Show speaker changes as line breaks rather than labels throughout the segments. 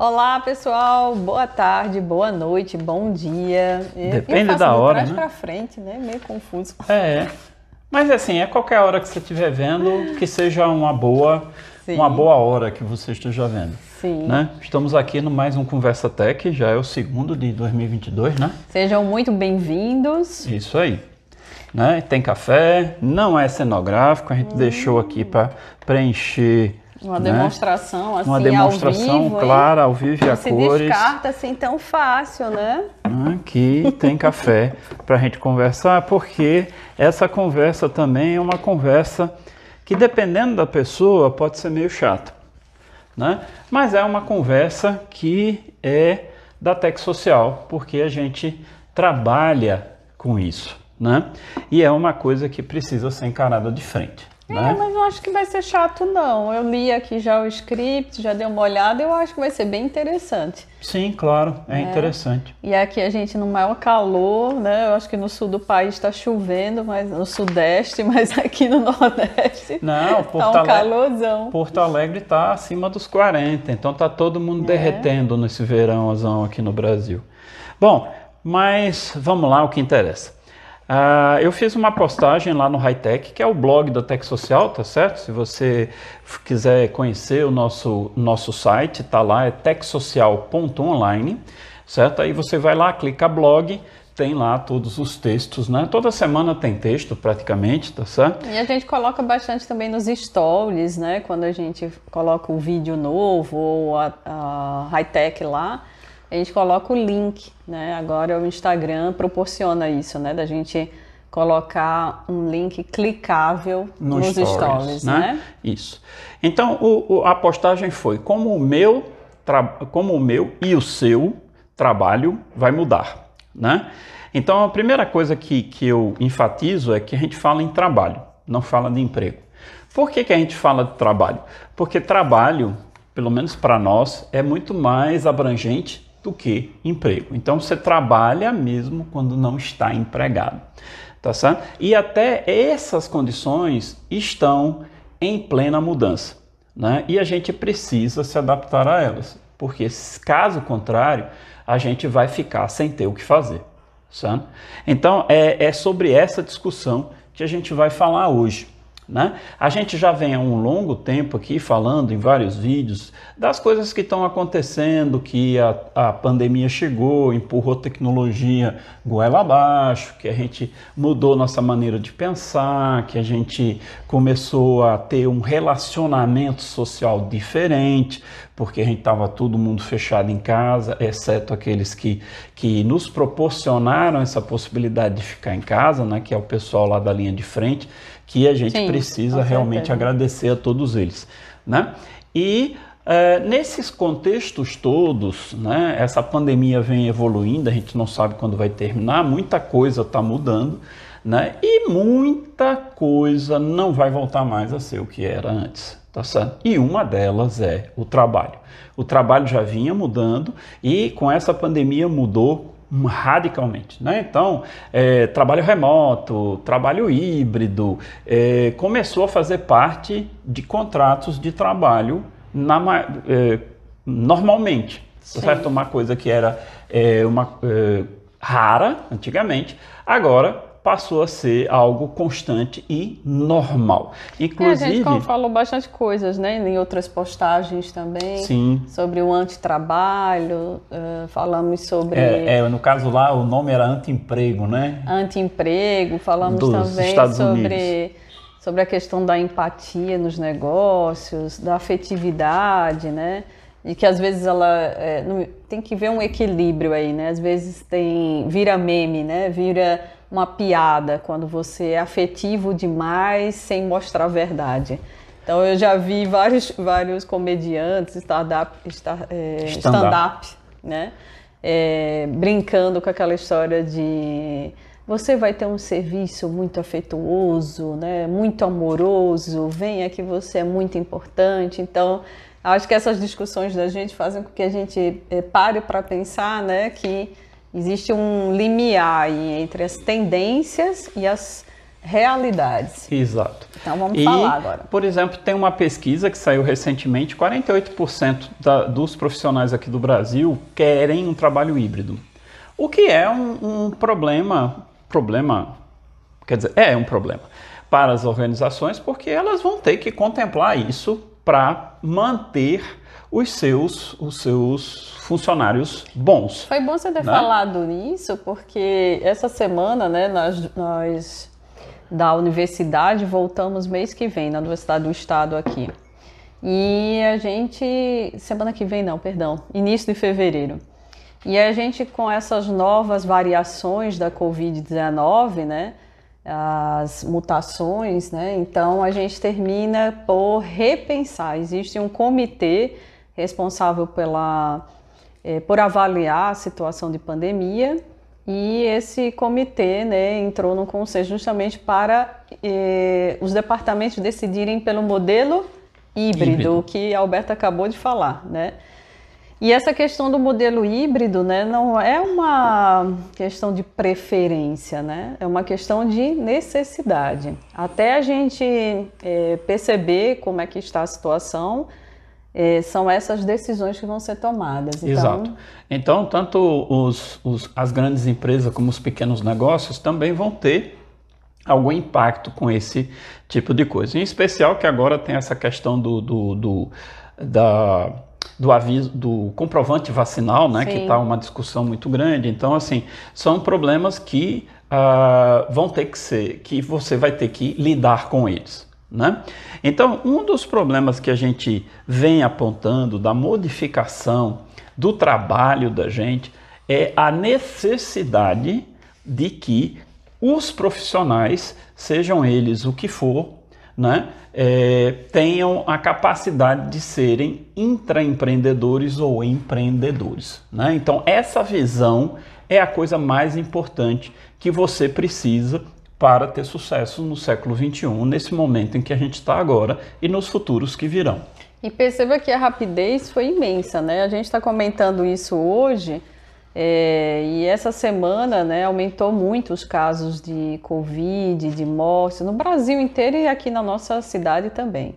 Olá, pessoal. Boa tarde, boa noite, bom dia.
Depende da hora,
trás
né?
para frente, né? Meio confuso.
É. Mas assim, é qualquer hora que você estiver vendo, que seja uma boa,
Sim.
uma boa hora que você esteja vendo.
Sim.
Né? Estamos aqui no mais um Conversa Tech, já é o segundo de 2022, né?
Sejam muito bem-vindos.
Isso aí. Né? Tem café, não é cenográfico, a gente deixou aqui para preencher
Uma
né?
demonstração assim
uma demonstração
ao vivo,
clara, ao vivo e a
se
cores.
descarta assim tão fácil, né?
Aqui tem café para a gente conversar, porque essa conversa também é uma conversa que, dependendo da pessoa, pode ser meio chata, né? Mas é uma conversa que é da Tech Social, porque a gente trabalha com isso, né? E é uma coisa que precisa ser encarada de frente.
É,
Né?
mas não acho que vai ser chato, não. Eu li aqui já o script, já dei uma olhada, eu acho que vai ser bem interessante.
Sim, claro, é, interessante.
E aqui a gente no maior calor, né? Eu acho que no sul do país está chovendo, mas no sudeste, mas aqui no nordeste
Não,
tá
Porto
um
Alegre,
calorzão.
Porto Alegre está acima dos 40, então tá todo mundo
É.
derretendo nesse verãozão aqui no Brasil. Bom, mas vamos lá, o que interessa. Ah, eu fiz uma postagem lá no Hightech, que é o blog da Tech Social, tá certo? Se você quiser conhecer o nosso, nosso site, tá lá, é techsocial.online, certo? Aí você vai lá, clica blog, tem lá todos os textos, né? Toda semana tem texto praticamente, tá certo?
E a gente coloca bastante também nos stories, né? Quando a gente coloca o vídeo novo ou a, a high-tech lá, a gente coloca o link, né? Agora o Instagram proporciona isso, né? Da gente colocar um link clicável
No
nos
stories,
stories,
né?
né?
Isso. Então, o- o- a postagem foi como o meu, como o meu e o seu trabalho vai mudar, né? Então, a primeira coisa que, que eu enfatizo é que a gente fala em trabalho, não fala de emprego. Por que, que a gente fala de trabalho? Porque trabalho, pelo menos para nós, é muito mais abrangente do que emprego. Então, você trabalha mesmo quando não está empregado tá certo? E até essas condições estão em plena mudança, né? E a gente precisa se adaptar a elas, porque caso contrário, a gente vai ficar sem ter o que fazer, certo? Então é, é sobre essa discussão que a gente vai falar hoje. Né? A gente já vem há um longo tempo aqui falando em vários vídeos das coisas que estão acontecendo, que a, a pandemia chegou, empurrou tecnologia goela abaixo, que a gente mudou nossa maneira de pensar, que a gente começou a ter um relacionamento social diferente, porque a gente estava todo mundo fechado em casa, exceto aqueles que, que nos proporcionaram essa possibilidade de ficar em casa, né? que é o pessoal lá da linha de frente que a gente
Sim,
precisa realmente agradecer a todos eles, né? E eh, nesses contextos todos, né? Essa pandemia vem evoluindo, a gente não sabe quando vai terminar, muita coisa está mudando, né? E muita coisa não vai voltar mais a ser o que era antes, tá certo? E uma delas é o trabalho. O trabalho já vinha mudando e com essa pandemia mudou radicalmente, né? Então, é, trabalho remoto, trabalho híbrido, é, começou a fazer parte de contratos de trabalho na é, normalmente, certo? Uma coisa que era é, uma é, rara antigamente, agora passou a ser algo constante e normal.
É, a
Inclusive,
gente falou bastante coisas, né? Em outras postagens também.
sim,
Sobre o antitrabalho, eh, falamos sobre
é, é, no caso lá o nome era anti-emprego, né?
anti-emprego, falamos
Dos
também
Estados
sobre, sobre a questão da empatia nos negócios, da afetividade, né? E que às vezes ela é, não- tem que ver um equilíbrio aí, né? Às vezes tem vira meme, né? Vira uma piada quando você é afetivo demais sem mostrar a verdade. Então eu já vi vários, vários comediantes, stand-up, é,
Stand-up.
stand-up, né? É, brincando com aquela história de você vai ter um serviço muito afetuoso, né? Muito amoroso, venha que você é muito importante. Então acho que essas discussões da gente fazem com que a gente eh, pare para pensar, né? Que existe um limiar aí entre as tendências e as realidades.
Exato.
Então vamos
e,
falar agora.
Por exemplo, tem uma pesquisa que saiu recentemente: 48% da, dos profissionais aqui do Brasil querem um trabalho híbrido. O que é um, um problema, problema, quer dizer, é um problema para as organizações, porque elas vão ter que contemplar isso para manter os seus, os seus funcionários bons.
Foi bom você ter né? falado nisso, porque essa semana, né, nós, nós da universidade voltamos mês que vem, na Universidade do Estado aqui. E a gente, semana que vem não, perdão, início de fevereiro. E a gente com essas novas variações da Covid-19, né, as mutações, né, então a gente termina por repensar. Existe um comitê responsável pela, é, por avaliar a situação de pandemia e esse comitê né, entrou no conselho justamente para eh, os departamentos decidirem pelo modelo híbrido, híbrido, que a Alberta acabou de falar. Né? E essa questão do modelo híbrido né, não é uma questão de preferência, né? é uma questão de necessidade. Até a gente eh, perceber como é que está a situação, é, são essas decisões que vão ser tomadas.
Então... Exato. Então, tanto os, os, as grandes empresas como os pequenos negócios também vão ter algum impacto com esse tipo de coisa. Em especial que agora tem essa questão do, do, do da, do aviso do comprovante vacinal, né, Sim. que está uma discussão muito grande. Então, assim, são problemas que uh, vão ter que ser, que você vai ter que lidar com eles. Né? Então, um dos problemas que a gente vem apontando da modificação do trabalho da gente é a necessidade de que os profissionais, sejam eles o que for, né, é, tenham a capacidade de serem intraempreendedores ou empreendedores. Né? Então, essa visão é a coisa mais importante que você precisa para ter sucesso no século XXI, nesse momento em que a gente está agora e nos futuros que virão.
E perceba que a rapidez foi imensa, né? A gente está comentando isso hoje é, e essa semana né, aumentou muito os casos de Covid, de morte, no Brasil inteiro e aqui na nossa cidade também.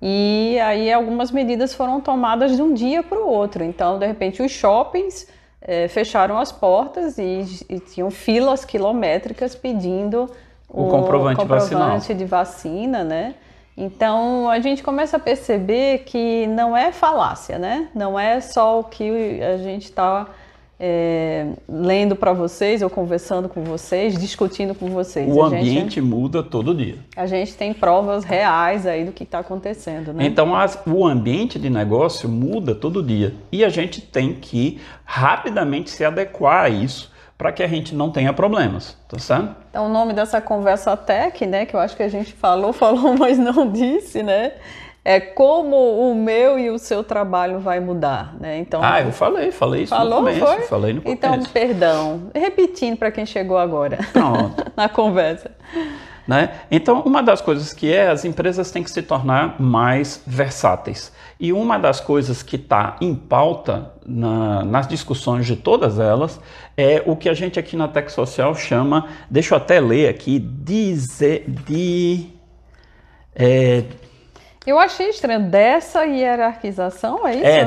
E aí algumas medidas foram tomadas de um dia para o outro. Então, de repente, os shoppings é, fecharam as portas e, e, tinham filas quilométricas pedindo
o, o comprovante,
comprovante de vacina, né? Então a gente começa a perceber que não é falácia, né? Não é só o que a gente está é, lendo para vocês ou conversando com vocês, discutindo com vocês.
O a ambiente gente, muda todo dia.
A gente tem provas reais aí do que está acontecendo, né?
Então as, o ambiente de negócio muda todo dia e a gente tem que rapidamente se adequar a isso para que a gente não tenha problemas, tá certo?
Então o nome dessa conversa tech, né, que eu acho que a gente falou, falou, mas não disse, né? É como o meu e o seu trabalho vai mudar, né?
Então, ah, eu falei, falei isso falou, no começo, foi? falei no
então, começo. Então, perdão, repetindo para quem chegou agora Pronto. na conversa.
Né? Então, uma das coisas que é, as empresas têm que se tornar mais versáteis. E uma das coisas que está em pauta na, nas discussões de todas elas é o que a gente aqui na Tech Social chama, deixa eu até ler aqui, de, de é,
eu achei estranho. Dessa hierarquização, é isso?
É,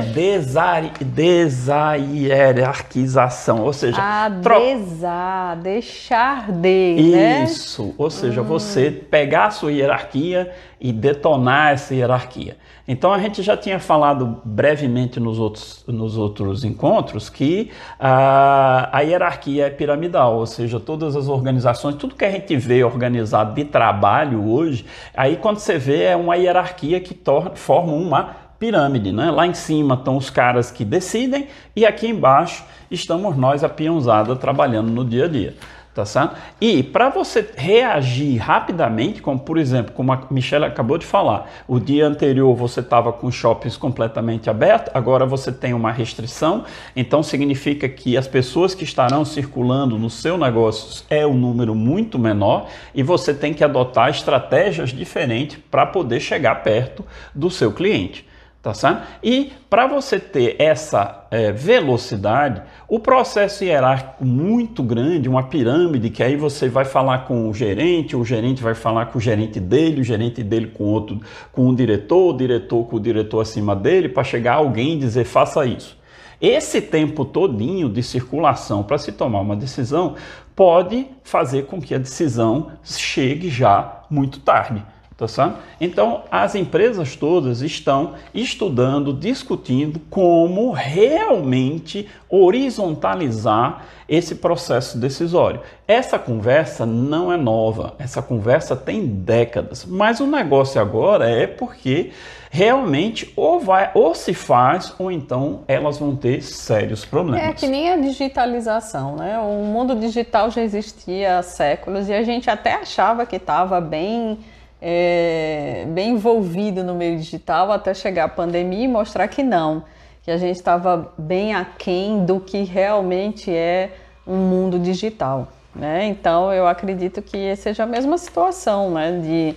desahierarquização, ou seja...
Ah, tro... desar, deixar de,
né? Isso, ou seja, hum. você pegar a sua hierarquia e detonar essa hierarquia. Então a gente já tinha falado brevemente nos outros, nos outros encontros que a, a hierarquia é piramidal, ou seja, todas as organizações, tudo que a gente vê organizado de trabalho hoje, aí quando você vê é uma hierarquia que torna, forma uma pirâmide, né? Lá em cima estão os caras que decidem e aqui embaixo estamos nós, a peãozada, trabalhando no dia a dia tá certo? E para você reagir rapidamente, como por exemplo, como a Michelle acabou de falar, o dia anterior você estava com shoppings completamente abertos, agora você tem uma restrição, então significa que as pessoas que estarão circulando no seu negócio é um número muito menor e você tem que adotar estratégias diferentes para poder chegar perto do seu cliente. Tá certo? E para você ter essa é, velocidade, o processo hierárquico muito grande, uma pirâmide, que aí você vai falar com o gerente, o gerente vai falar com o gerente dele, o gerente dele com outro, com o diretor, o diretor com o diretor acima dele, para chegar alguém e dizer faça isso. Esse tempo todinho de circulação para se tomar uma decisão pode fazer com que a decisão chegue já muito tarde. Tá certo? Então, as empresas todas estão estudando, discutindo como realmente horizontalizar esse processo decisório. Essa conversa não é nova, essa conversa tem décadas, mas o negócio agora é porque realmente ou vai ou se faz ou então elas vão ter sérios problemas.
É que nem a digitalização, né? O mundo digital já existia há séculos e a gente até achava que estava bem é, bem envolvido no meio digital até chegar a pandemia e mostrar que não, que a gente estava bem aquém do que realmente é um mundo digital. Né? Então eu acredito que seja a mesma situação, né? de,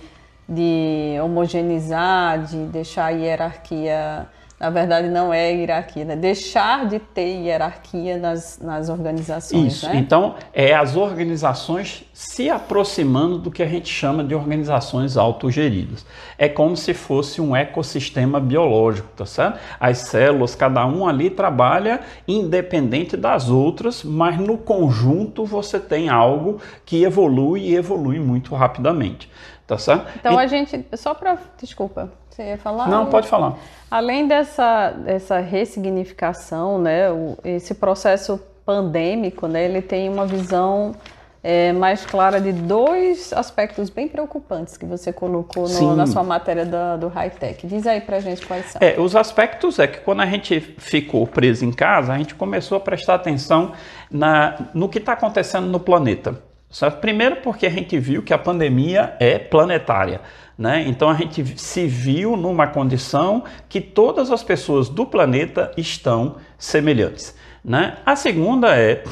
de homogeneizar, de deixar a hierarquia na verdade não é hierarquia, né? deixar de ter hierarquia nas, nas organizações.
Isso,
né?
então é as organizações se aproximando do que a gente chama de organizações autogeridas. É como se fosse um ecossistema biológico, tá certo? As células, cada um ali trabalha independente das outras, mas no conjunto você tem algo que evolui e evolui muito rapidamente. Tá certo?
Então e... a gente, só para, desculpa, você ia falar?
Não, pode falar.
Além dessa, dessa ressignificação, né, o, esse processo pandêmico, né, ele tem uma visão é, mais clara de dois aspectos bem preocupantes que você colocou no, na sua matéria do, do high-tech. Diz aí pra gente quais são.
É, os aspectos é que quando a gente ficou preso em casa, a gente começou a prestar atenção na, no que está acontecendo no planeta. Certo? Primeiro porque a gente viu que a pandemia é planetária. Né? Então a gente se viu numa condição que todas as pessoas do planeta estão semelhantes. Né? A segunda é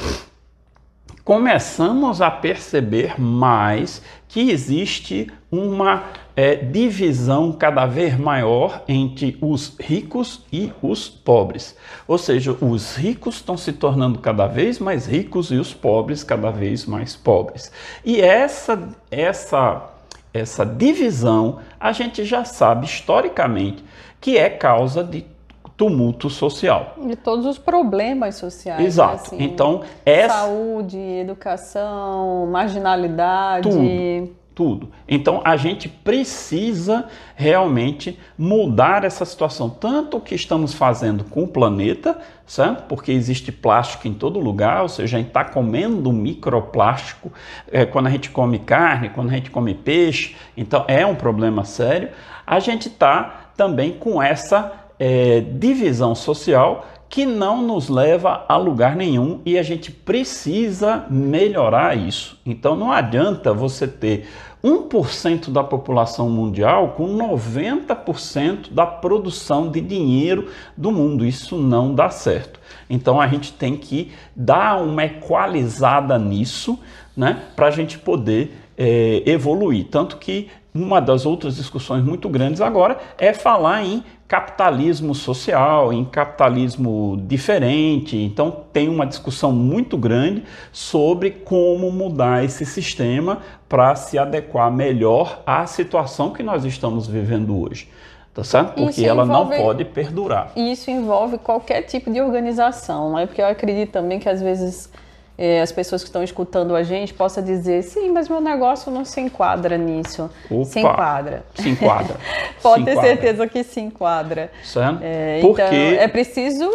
começamos a perceber mais que existe uma é, divisão cada vez maior entre os ricos e os pobres. Ou seja, os ricos estão se tornando cada vez mais ricos e os pobres cada vez mais pobres. E essa, essa, essa divisão a gente já sabe historicamente que é causa de tumulto social.
De todos os problemas sociais.
Exato.
Assim,
então, essa...
Saúde, educação, marginalidade.
Tudo tudo. Então a gente precisa realmente mudar essa situação, tanto o que estamos fazendo com o planeta, certo? porque existe plástico em todo lugar, ou seja, a gente está comendo microplástico é, quando a gente come carne, quando a gente come peixe, então é um problema sério. A gente está também com essa é, divisão social que não nos leva a lugar nenhum e a gente precisa melhorar isso. Então não adianta você ter 1% da população mundial com 90% da produção de dinheiro do mundo. Isso não dá certo. Então a gente tem que dar uma equalizada nisso, né, para a gente poder é, evoluir. Tanto que uma das outras discussões muito grandes agora é falar em capitalismo social, em capitalismo diferente. Então, tem uma discussão muito grande sobre como mudar esse sistema para se adequar melhor à situação que nós estamos vivendo hoje. Tá certo? Porque ela envolve, não pode perdurar.
E isso envolve qualquer tipo de organização, não é? Porque eu acredito também que às vezes é, as pessoas que estão escutando a gente possam dizer, sim, mas meu negócio não se enquadra nisso.
Opa,
se enquadra.
Se enquadra.
Pode
se
ter
enquadra.
certeza que se enquadra.
Certo?
É,
Porque...
Então, é preciso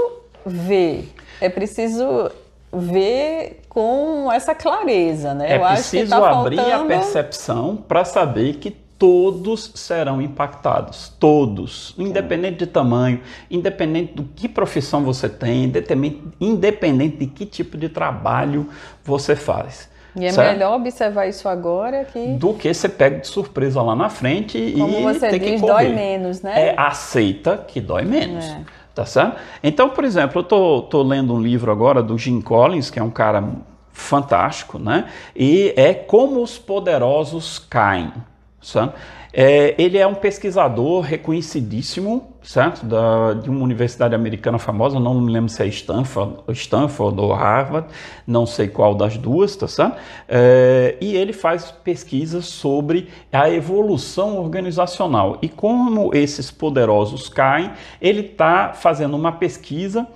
ver. É preciso ver com essa clareza, né?
É
Eu acho que
preciso
tá
abrir
faltando...
a percepção para saber que todos serão impactados, todos, independente de tamanho, independente do que profissão você tem, independente, independente de que tipo de trabalho você faz.
E é
certo?
melhor observar isso agora que.
Do que você pega de surpresa lá na frente
Como
e
você
tem
diz,
que correr.
dói menos, né?
É, aceita que dói menos.
É.
Tá certo? Então, por exemplo, eu tô, tô lendo um livro agora do Jim Collins, que é um cara fantástico, né? E é Como os Poderosos Caem certo? É, ele é um pesquisador reconhecidíssimo, certo? Da, de uma universidade americana famosa, não me lembro se é Stanford, Stanford ou Harvard, não sei qual das duas, tá certo? É, e ele faz pesquisas sobre a evolução organizacional. E como esses poderosos caem, ele está fazendo uma pesquisa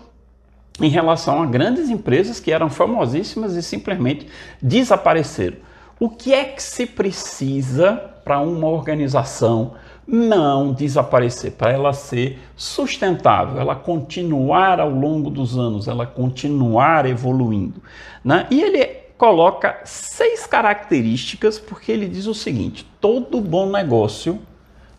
em relação a grandes empresas que eram famosíssimas e simplesmente desapareceram. O que é que se precisa para uma organização não desaparecer, para ela ser sustentável, ela continuar ao longo dos anos, ela continuar evoluindo? Né? E ele coloca seis características, porque ele diz o seguinte: todo bom negócio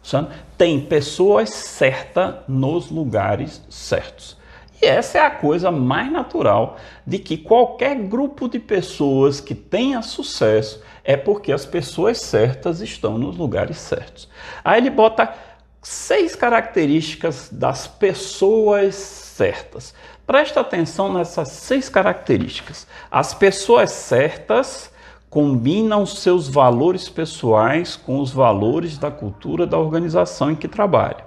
sabe, tem pessoas certas nos lugares certos. E essa é a coisa mais natural de que qualquer grupo de pessoas que tenha sucesso é porque as pessoas certas estão nos lugares certos. Aí ele bota seis características das pessoas certas. Presta atenção nessas seis características. As pessoas certas combinam seus valores pessoais com os valores da cultura da organização em que trabalha.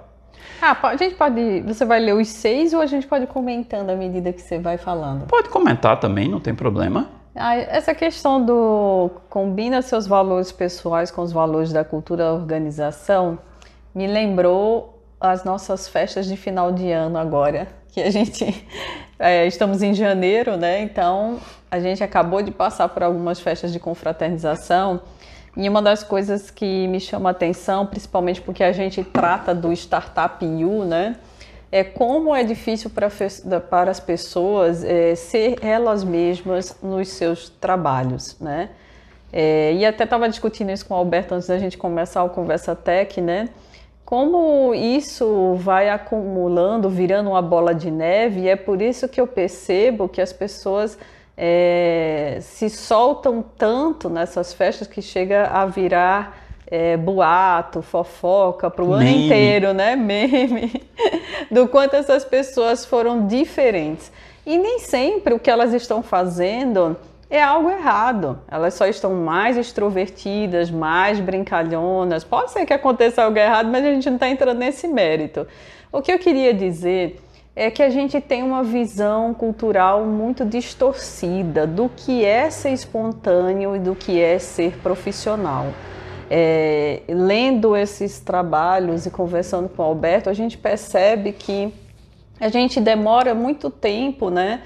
Ah, a gente pode. Você vai ler os seis ou a gente pode ir comentando à medida que você vai falando?
Pode comentar também, não tem problema.
Ah, essa questão do combina seus valores pessoais com os valores da cultura da organização me lembrou as nossas festas de final de ano agora, que a gente é, estamos em janeiro, né? Então a gente acabou de passar por algumas festas de confraternização e uma das coisas que me chama atenção, principalmente porque a gente trata do Startup U, né? É como é difícil para, para as pessoas é, ser elas mesmas nos seus trabalhos, né? É, e até estava discutindo isso com o Alberto antes da gente começar o Conversa Tech, né? Como isso vai acumulando, virando uma bola de neve, e é por isso que eu percebo que as pessoas é, se soltam tanto nessas festas que chega a virar é, boato, fofoca para o ano inteiro, né? Meme, do quanto essas pessoas foram diferentes. E nem sempre o que elas estão fazendo é algo errado. Elas só estão mais extrovertidas, mais brincalhonas. Pode ser que aconteça algo errado, mas a gente não está entrando nesse mérito. O que eu queria dizer é que a gente tem uma visão cultural muito distorcida do que é ser espontâneo e do que é ser profissional. É, lendo esses trabalhos e conversando com o Alberto, a gente percebe que a gente demora muito tempo, né,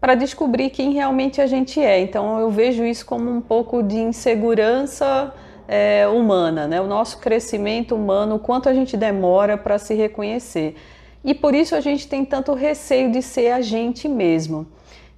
para descobrir quem realmente a gente é. Então eu vejo isso como um pouco de insegurança é, humana, né, o nosso crescimento humano, o quanto a gente demora para se reconhecer. E por isso a gente tem tanto receio de ser a gente mesmo.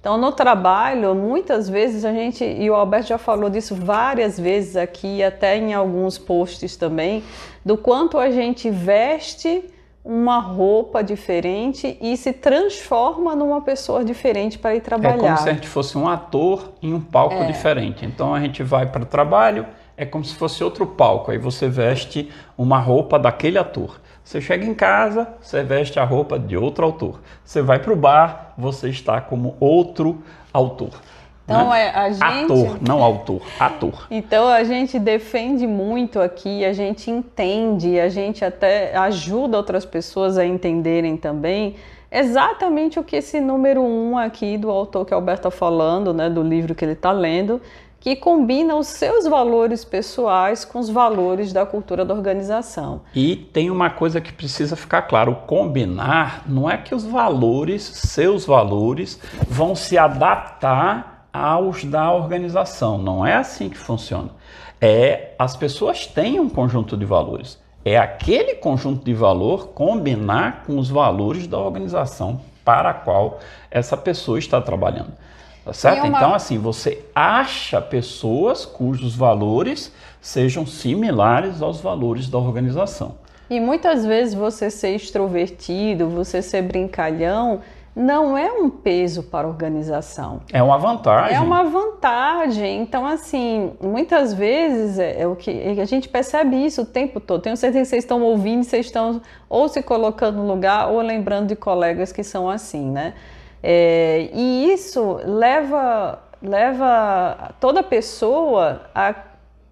Então, no trabalho, muitas vezes a gente, e o Alberto já falou disso várias vezes aqui, até em alguns posts também, do quanto a gente veste uma roupa diferente e se transforma numa pessoa diferente para ir trabalhar. É
como se a gente fosse um ator em um palco é. diferente. Então a gente vai para o trabalho, é como se fosse outro palco. Aí você veste uma roupa daquele ator. Você chega em casa, você veste a roupa de outro autor. Você vai para o bar, você está como outro autor.
Então, né? É, a gente...
Ator, não autor, ator.
Então a gente defende muito aqui, a gente entende, a gente até ajuda outras pessoas a entenderem também exatamente o que esse número um aqui do autor que o Alberto está falando, né, do livro que ele está lendo, que combina os seus valores pessoais com os valores da cultura da organização.
E tem uma coisa que precisa ficar claro: combinar não é que os valores, seus valores, vão se adaptar aos da organização. Não é assim que funciona. É as pessoas têm um conjunto de valores. É aquele conjunto de valor combinar com os valores da organização para a qual essa pessoa está trabalhando. Tá certo? Uma... Então, assim, você acha pessoas cujos valores sejam similares aos valores da organização.
E muitas vezes você ser extrovertido, você ser brincalhão, não é um peso para a organização.
É uma vantagem.
É uma vantagem. Então, assim, muitas vezes é, é o que a gente percebe isso o tempo todo. Tenho certeza que vocês estão ouvindo, vocês estão ou se colocando no lugar ou lembrando de colegas que são assim, né? É, e isso leva, leva toda pessoa a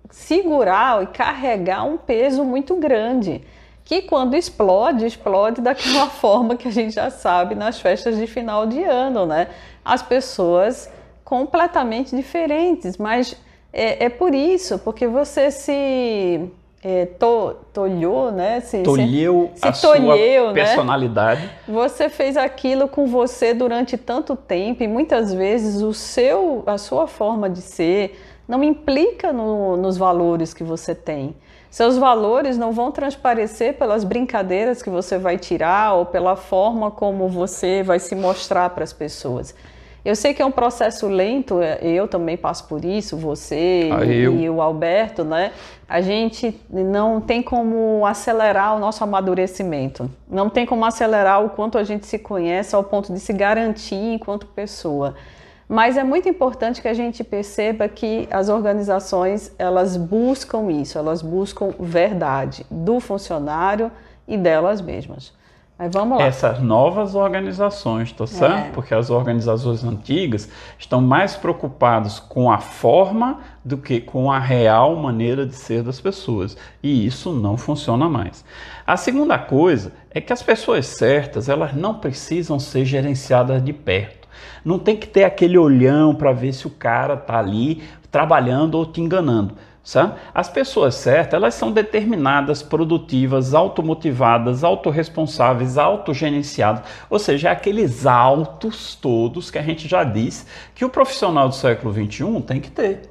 segurar e carregar um peso muito grande. Que quando explode, explode daquela forma que a gente já sabe nas festas de final de ano, né? As pessoas completamente diferentes, mas é, é por isso, porque você se é, to, tolhou, né?
Se, tolheu se, a se tolheu, sua né? personalidade.
Você fez aquilo com você durante tanto tempo e muitas vezes o seu, a sua forma de ser não implica no, nos valores que você tem. Seus valores não vão transparecer pelas brincadeiras que você vai tirar ou pela forma como você vai se mostrar para as pessoas. Eu sei que é um processo lento, é, eu também passo por isso, você ah, e, o Alberto, né? A gente não tem como acelerar o nosso amadurecimento, não tem como acelerar o quanto a gente se conhece ao ponto de se garantir enquanto pessoa. Mas é muito importante que a gente perceba que as organizações elas buscam isso, elas buscam verdade do funcionário e delas mesmas. Mas vamos lá.
Essas novas organizações, tá certo? É. Porque as organizações antigas estão mais preocupadas com a forma do que com a real maneira de ser das pessoas. E isso não funciona mais. A segunda coisa é que as pessoas certas, elas não precisam ser gerenciadas de perto. Não tem que ter aquele olhão para ver se o cara tá ali trabalhando ou te enganando. Sabe? As pessoas certas, elas são determinadas, produtivas, automotivadas, autorresponsáveis, autogerenciadas, ou seja, é aqueles autos todos que a gente já disse que o profissional do século XXI tem que ter.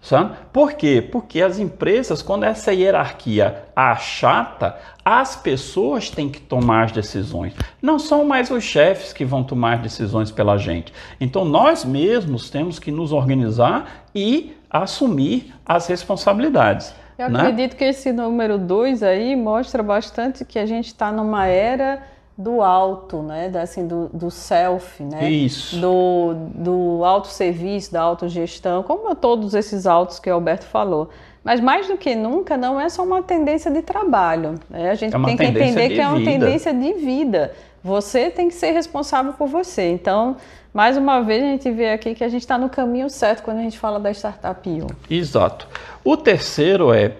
Sabe? Por quê? Porque as empresas, quando essa hierarquia achata, as pessoas têm que tomar as decisões. Não são mais os chefes que vão tomar decisões pela gente. Então nós mesmos temos que nos organizar e assumir as responsabilidades.
Eu né? acredito que esse número 2 aí mostra bastante que a gente está numa era do alto, né? Da, assim, do, do self, né?
Isso.
Do, do autosserviço, da autogestão, como todos esses autos que o Alberto falou. Mas mais do que nunca, não é só uma tendência de trabalho. Né? A gente é tem que entender que é uma tendência de vida. Você tem que ser responsável por você. Então, mais uma vez a gente vê aqui que a gente está no caminho certo quando a gente fala da startup IO.
Exato. O terceiro é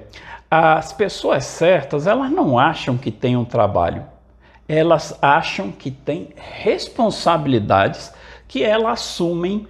as pessoas certas, elas não acham que têm um trabalho. Elas acham que têm responsabilidades que elas assumem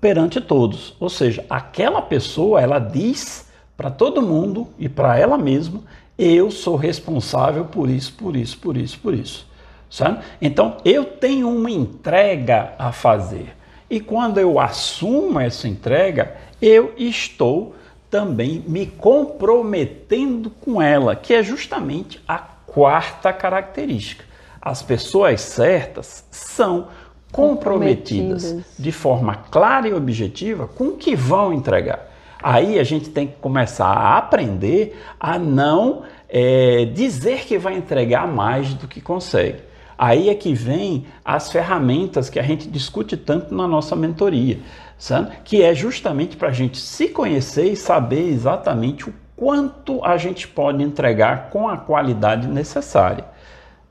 perante todos. Ou seja, aquela pessoa, ela diz para todo mundo e para ela mesma, eu sou responsável por isso, por isso, por isso, por isso. Sabe? Então eu tenho uma entrega a fazer. E quando eu assumo essa entrega, eu estou também me comprometendo com ela, que é justamente a quarta característica. As pessoas certas são comprometidas, comprometidas de forma clara e objetiva com o que vão entregar. Aí a gente tem que começar a aprender a não é, dizer que vai entregar mais do que consegue. Aí é que vem as ferramentas que a gente discute tanto na nossa mentoria, sabe? que é justamente para a gente se conhecer e saber exatamente o quanto a gente pode entregar com a qualidade necessária.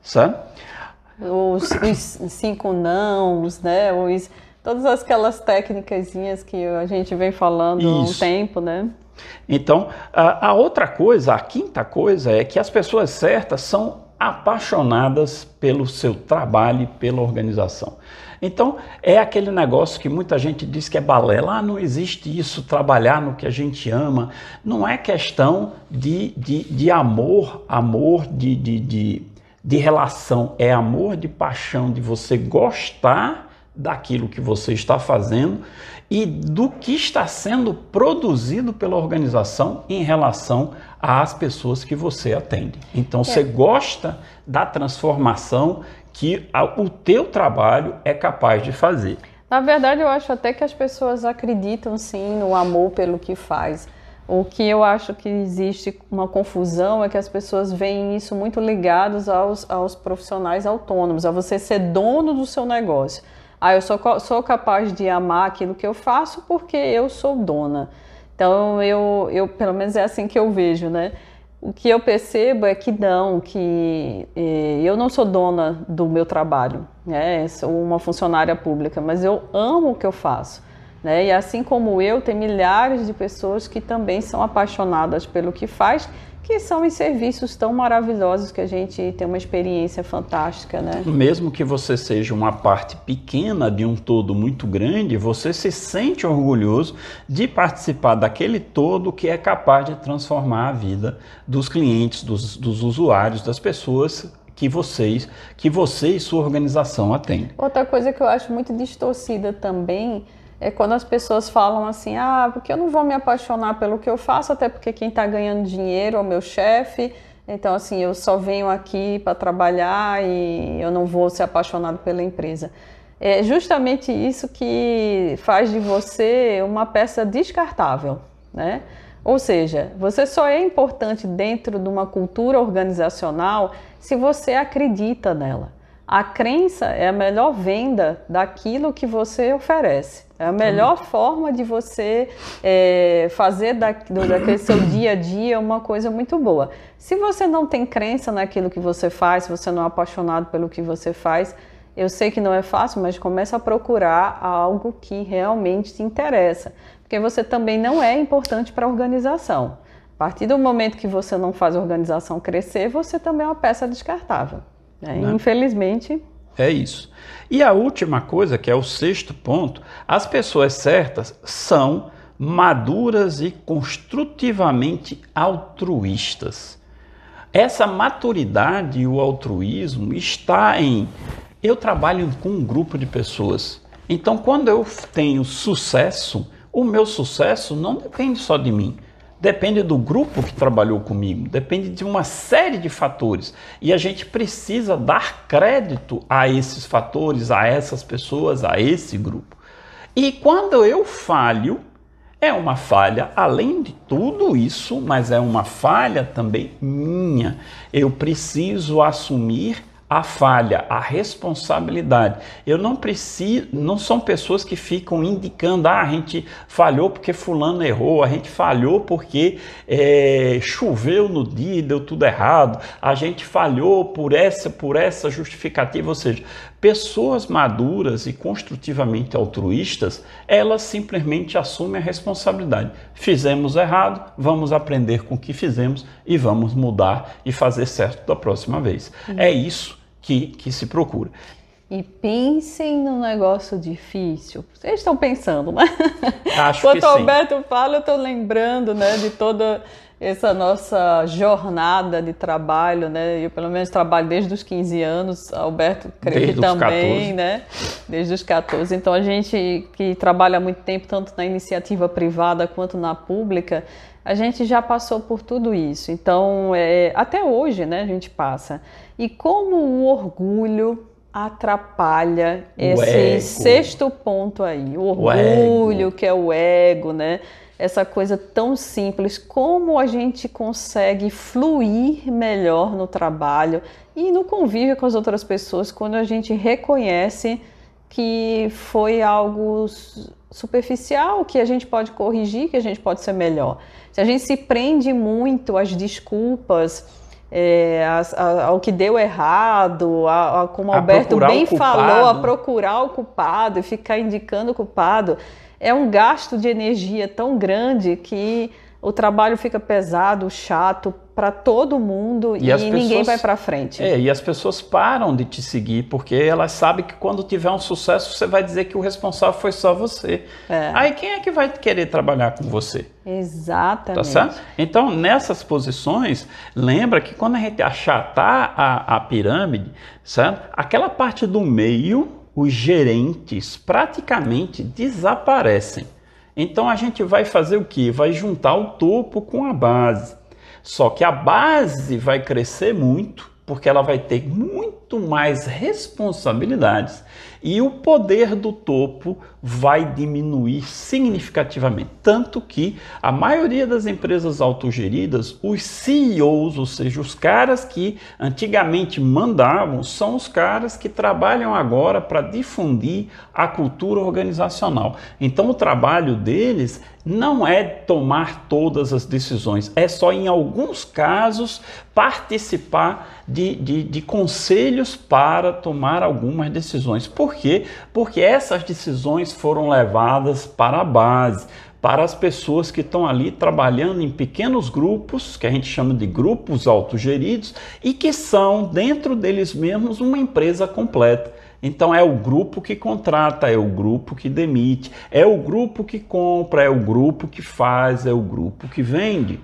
Sabe?
Os, os cinco nãos, né? Os, todas aquelas técnicas que a gente vem falando há um tempo, né?
Então, a, a outra coisa, a quinta coisa é que as pessoas certas são apaixonadas pelo seu trabalho e pela organização. Então, é aquele negócio que muita gente diz que é balela. Ah, não existe isso, trabalhar no que a gente ama. Não é questão de, de, de amor, amor de, de, de, de relação. É amor de paixão, de você gostar daquilo que você está fazendo e do que está sendo produzido pela organização em relação às pessoas que você atende. Então, é. você gosta da transformação que o teu trabalho é capaz de fazer.
Na verdade, eu acho até que as pessoas acreditam sim no amor pelo que faz. O que eu acho que existe uma confusão é que as pessoas veem isso muito ligados aos, aos profissionais autônomos, a você ser dono do seu negócio. Ah, eu sou, sou capaz de amar aquilo que eu faço porque eu sou dona. Então, eu, eu, pelo menos é assim que eu vejo, né? O que eu percebo é que não, que eh, eu não sou dona do meu trabalho, né? Sou uma funcionária pública, mas eu amo o que eu faço. Né? E assim como eu, tem milhares de pessoas que também são apaixonadas pelo que faz que são em serviços tão maravilhosos que a gente tem uma experiência fantástica, né?
Mesmo que você seja uma parte pequena de um todo muito grande, você se sente orgulhoso de participar daquele todo que é capaz de transformar a vida dos clientes, dos, dos usuários, das pessoas que vocês, que você e sua organização atendem.
Outra coisa que eu acho muito distorcida também é quando as pessoas falam assim: ah, porque eu não vou me apaixonar pelo que eu faço, até porque quem está ganhando dinheiro é o meu chefe. Então, assim, eu só venho aqui para trabalhar e eu não vou ser apaixonado pela empresa. É justamente isso que faz de você uma peça descartável, né? Ou seja, você só é importante dentro de uma cultura organizacional se você acredita nela. A crença é a melhor venda daquilo que você oferece. É a melhor hum. forma de você é, fazer da, do, daquele seu dia a dia uma coisa muito boa. Se você não tem crença naquilo que você faz, se você não é apaixonado pelo que você faz, eu sei que não é fácil, mas comece a procurar algo que realmente te interessa. Porque você também não é importante para a organização. A partir do momento que você não faz a organização crescer, você também é uma peça descartável. É, né? Infelizmente.
É isso. E a última coisa, que é o sexto ponto, as pessoas certas são maduras e construtivamente altruístas. Essa maturidade e o altruísmo está em eu trabalho com um grupo de pessoas. Então, quando eu tenho sucesso, o meu sucesso não depende só de mim depende do grupo que trabalhou comigo, depende de uma série de fatores. E a gente precisa dar crédito a esses fatores, a essas pessoas, a esse grupo. E quando eu falho, é uma falha, além de tudo isso, mas é uma falha também minha. Eu preciso assumir a falha, a responsabilidade. Eu não preciso, não são pessoas que ficam indicando, ah, a gente falhou porque fulano errou, a gente falhou porque é, choveu no dia e deu tudo errado, a gente falhou por essa, por essa justificativa, ou seja, pessoas maduras e construtivamente altruístas, elas simplesmente assumem a responsabilidade. Fizemos errado, vamos aprender com o que fizemos e vamos mudar e fazer certo da próxima vez. Uhum. É isso que, que se procura.
E pensem no negócio difícil. Vocês estão pensando, né?
Acho
Quando
que
o Alberto fala, eu estou lembrando né, de toda essa nossa jornada de trabalho, né? Eu pelo menos trabalho desde os 15 anos, Alberto creio desde que também, né? Desde os 14. Então a gente que trabalha há muito tempo, tanto na iniciativa privada quanto na pública, a gente já passou por tudo isso. Então, é, até hoje, né, a gente passa. E como o orgulho atrapalha o esse ego. sexto ponto aí, o orgulho, o que é o ego, né? Essa coisa tão simples, como a gente consegue fluir melhor no trabalho e no convívio com as outras pessoas quando a gente reconhece que foi algo superficial, que a gente pode corrigir, que a gente pode ser melhor. Se a gente se prende muito às desculpas, é, a, a, ao que deu errado, a, como o Alberto bem falou, a procurar o culpado e ficar indicando o culpado, é um gasto de energia tão grande que o trabalho fica pesado, chato para todo mundo e, e pessoas, ninguém vai para frente.
É, e as pessoas param de te seguir porque elas sabem que quando tiver um sucesso você vai dizer que o responsável foi só você. É. Aí quem é que vai querer trabalhar com você?
Exatamente.
Tá certo? Então, nessas posições, lembra que quando a gente achatar a, a pirâmide, certo? aquela parte do meio, os gerentes praticamente desaparecem. Então a gente vai fazer o que? Vai juntar o topo com a base. Só que a base vai crescer muito, porque ela vai ter muito mais responsabilidades e o poder do topo vai diminuir significativamente. Tanto que a maioria das empresas autogeridas, os CEOs, ou seja, os caras que antigamente mandavam, são os caras que trabalham agora para difundir a cultura organizacional. Então, o trabalho deles não é tomar todas as decisões, é só em alguns casos participar de, de, de conselhos para tomar algumas decisões. Por Por quê? Porque essas decisões foram levadas para a base, para as pessoas que estão ali trabalhando em pequenos grupos, que a gente chama de grupos autogeridos, e que são, dentro deles mesmos, uma empresa completa. Então é o grupo que contrata, é o grupo que demite, é o grupo que compra, é o grupo que faz, é o grupo que vende.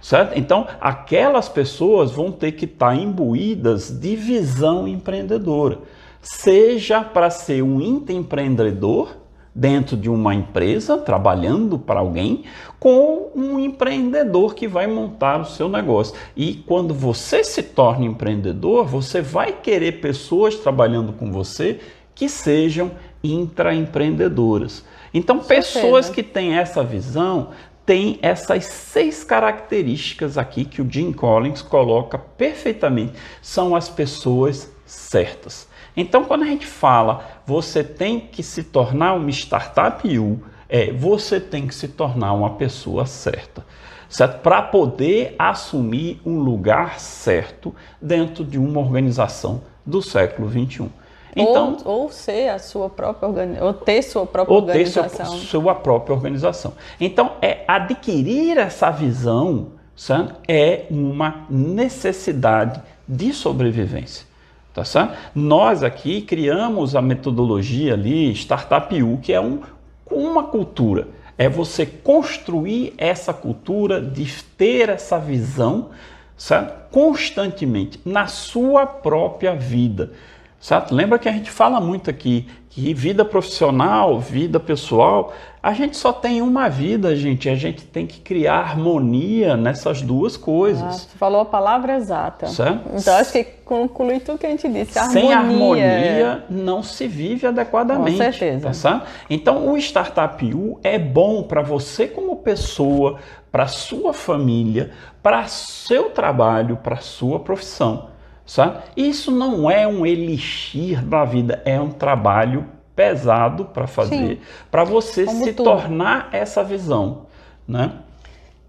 Certo? Então, aquelas pessoas vão ter que estar imbuídas de visão empreendedora, seja para ser um intraempreendedor dentro de uma empresa, trabalhando para alguém, com um empreendedor que vai montar o seu negócio. E quando você se torna empreendedor, você vai querer pessoas trabalhando com você que sejam intraempreendedoras. Então, pessoas que têm essa visão têm essas seis características aqui que o Jim Collins coloca perfeitamente. São as pessoas certas. Então, quando a gente fala você tem que se tornar uma startup U, é, você tem que se tornar uma pessoa certa, certo? Para poder assumir um lugar certo dentro de uma organização do século 21.
Então, ou, ou ser a sua própria organização, ou ter sua própria ou organização. Ter
sua, sua própria organização. Então, é adquirir essa visão certo? é uma necessidade de sobrevivência. Tá certo? Nós aqui criamos a metodologia ali, Startup U, que é um, uma cultura. É você construir essa cultura de ter essa visão certo? constantemente na sua própria vida. Certo? Lembra que a gente fala muito aqui que vida profissional, vida pessoal, a gente só tem uma vida, gente. A gente tem que criar harmonia nessas duas coisas. Ah,
você falou a palavra exata.
Certo?
Então acho que conclui tudo que a gente disse. Harmonia.
Sem harmonia não se vive adequadamente. Com
certeza. Tá
certo? Então o Startup U é bom para você como pessoa, para sua família, para seu trabalho, para sua profissão. Sabe? Isso não é um elixir da vida, é um trabalho pesado para fazer, para você Como se tudo. tornar essa visão, né?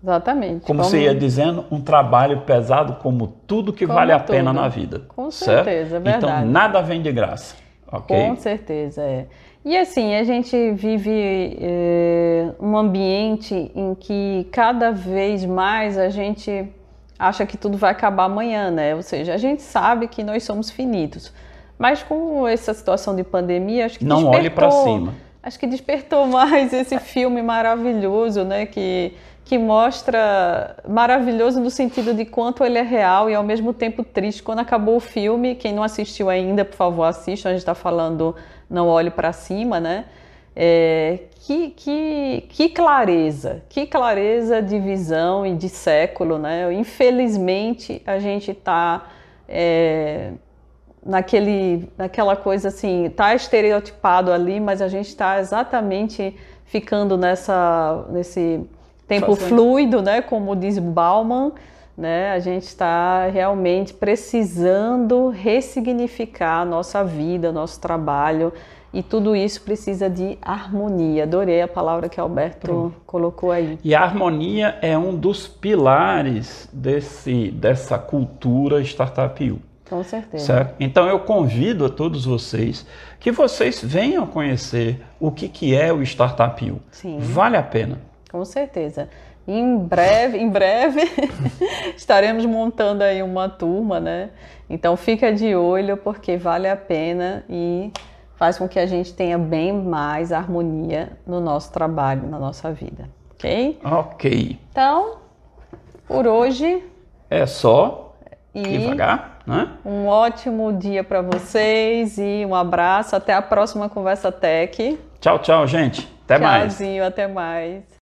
Exatamente.
Como, como, você ia dizendo, um trabalho pesado como tudo que como vale a pena na vida.
Com certeza, é
então, verdade. Então, nada vem de graça, ok?
Com certeza, é. E assim, a gente vive é, um ambiente em que cada vez mais a gente acha que tudo vai acabar amanhã, né? Ou seja, a gente sabe que nós somos finitos. Mas com essa situação de pandemia, acho que
não olhe para cima.
Acho que despertou mais esse filme maravilhoso, né? Que que mostra maravilhoso no sentido de quanto ele é real e ao mesmo tempo triste. Quando acabou o filme, quem não assistiu ainda, por favor, assista. A gente está falando Não Olhe para Cima, né? É, que, que, que clareza, que clareza de visão e de século, né? Infelizmente a gente está é, naquele, naquela coisa assim, está estereotipado ali, mas a gente está exatamente ficando nessa, nesse tempo Fazendo. fluido, né? Como diz Bauman, né? A gente está realmente precisando ressignificar a nossa vida, nosso trabalho e tudo isso precisa de harmonia. Adorei a palavra que Alberto Pronto. colocou aí.
E a harmonia é um dos pilares desse, dessa cultura Startup.
Com certeza.
Certo? Então eu convido a todos vocês que vocês venham conhecer o que, que é o Startup U.
Sim.
Vale a pena.
Com certeza. Em breve, em breve estaremos montando aí uma turma, né? Então fica de olho porque vale a pena e faz com que a gente tenha bem mais harmonia no nosso trabalho, na nossa vida, ok?
Ok.
Então, por hoje
é só e devagar, né?
Um ótimo dia para vocês e um abraço. Até a próxima conversa tech.
Tchau, tchau, gente. Até
Tchauzinho,
mais.
Tchauzinho, até mais.